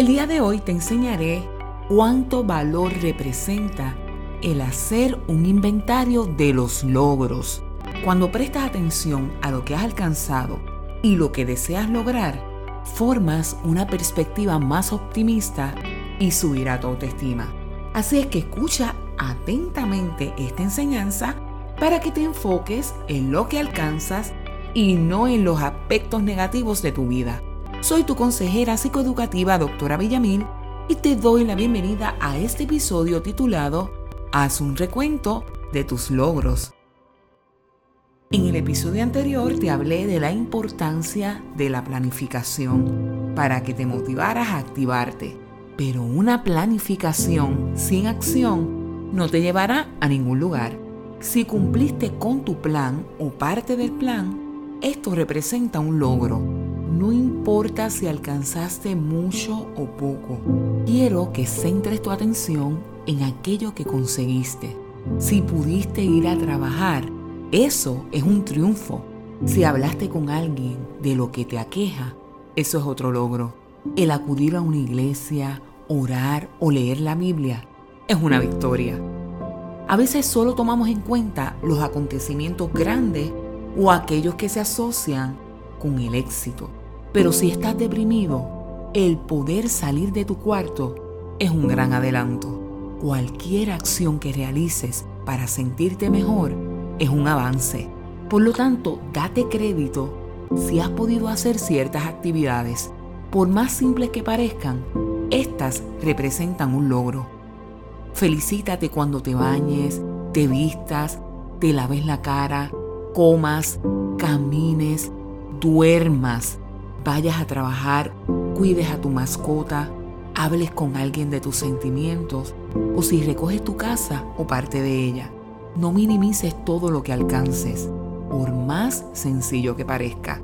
El día de hoy te enseñaré cuánto valor representa el hacer un inventario de los logros. Cuando prestas atención a lo que has alcanzado y lo que deseas lograr, formas una perspectiva más optimista y subirá tu autoestima. Así es que escucha atentamente esta enseñanza para que te enfoques en lo que alcanzas y no en los aspectos negativos de tu vida. Soy tu consejera psicoeducativa, doctora Villamil, y te doy la bienvenida a este episodio titulado Haz un recuento de tus logros. En el episodio anterior te hablé de la importancia de la planificación para que te motivaras a activarte, pero una planificación sin acción no te llevará a ningún lugar. Si cumpliste con tu plan o parte del plan, esto representa un logro. No importa si alcanzaste mucho o poco. Quiero que centres tu atención en aquello que conseguiste. Si pudiste ir a trabajar, eso es un triunfo. Si hablaste con alguien de lo que te aqueja, eso es otro logro. El acudir a una iglesia, orar o leer la Biblia es una victoria. A veces solo tomamos en cuenta los acontecimientos grandes o aquellos que se asocian con el éxito. Pero si estás deprimido, el poder salir de tu cuarto es un gran adelanto. Cualquier acción que realices para sentirte mejor es un avance. Por lo tanto, date crédito si has podido hacer ciertas actividades. Por más simples que parezcan, estas representan un logro. Felicítate cuando te bañes, te vistas, te laves la cara, comas, camines, duermas, vayas a trabajar, cuides a tu mascota, hables con alguien de tus sentimientos o si recoges tu casa o parte de ella. No minimices todo lo que alcances, por más sencillo que parezca.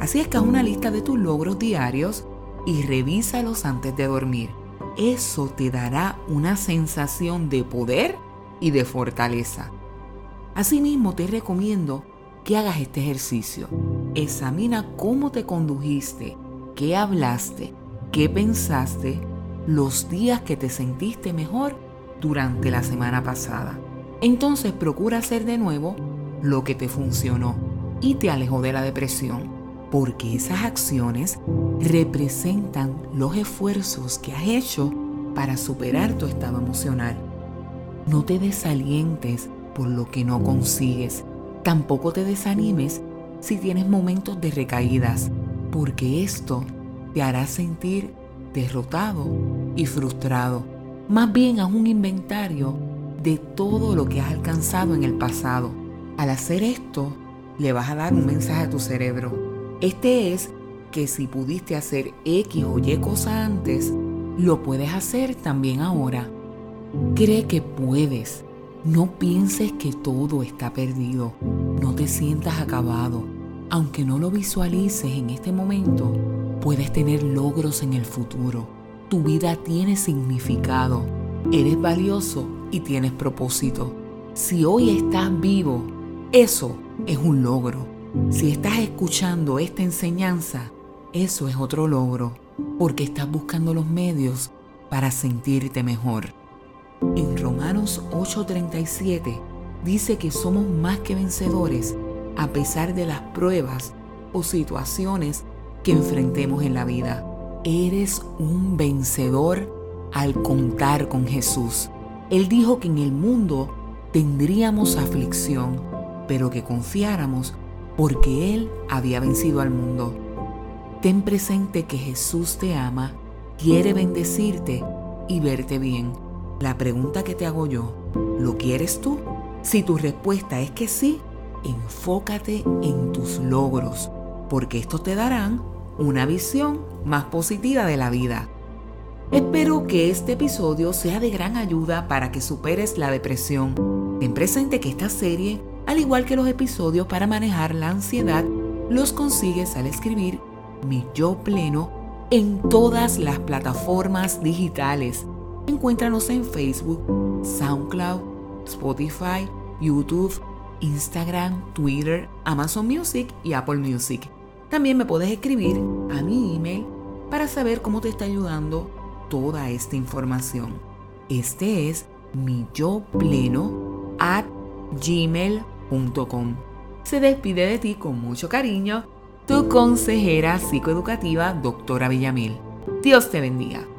Así es que haz una lista de tus logros diarios y revísalos antes de dormir. Eso te dará una sensación de poder y de fortaleza. Asimismo, te recomiendo que hagas este ejercicio. Examina cómo te condujiste, qué hablaste, qué pensaste los días que te sentiste mejor durante la semana pasada. Entonces procura hacer de nuevo lo que te funcionó y te alejó de la depresión, porque esas acciones representan los esfuerzos que has hecho para superar tu estado emocional. No te desalientes por lo que no consigues. Tampoco te desanimes si tienes momentos de recaídas, porque esto te hará sentir derrotado y frustrado. Más bien haz un inventario de todo lo que has alcanzado en el pasado. Al hacer esto, le vas a dar un mensaje a tu cerebro. Este es que si pudiste hacer X o Y cosa antes, lo puedes hacer también ahora. Cree que puedes. No pienses que todo está perdido. No te sientas acabado. Aunque no lo visualices en este momento, puedes tener logros en el futuro. Tu vida tiene significado. Eres valioso y tienes propósito. Si hoy estás vivo, eso es un logro. Si estás escuchando esta enseñanza, eso es otro logro, porque estás buscando los medios para sentirte mejor. En Romanos 8:37 dice que somos más que vencedores a pesar de las pruebas o situaciones que enfrentemos en la vida. Eres un vencedor al contar con Jesús. Él dijo que en el mundo tendríamos aflicción, pero que confiáramos porque Él había vencido al mundo. Ten presente que Jesús te ama, quiere bendecirte y verte bien. La pregunta que te hago yo, ¿lo quieres tú? Si tu respuesta es que sí, enfócate en tus logros, porque estos te darán una visión más positiva de la vida. Espero que este episodio sea de gran ayuda para que superes la depresión. Ten presente que esta serie, al igual que los episodios para manejar la ansiedad, los consigues al escribir Mi Yo Pleno en todas las plataformas digitales. Encuéntranos en Facebook, SoundCloud, Spotify, YouTube, Instagram, Twitter, Amazon Music y Apple Music. También me puedes escribir a mi email para saber cómo te está ayudando toda esta información. Este es mi pleno at gmail.com. Se despide de ti con mucho cariño tu consejera psicoeducativa, doctora Villamil. Dios te bendiga.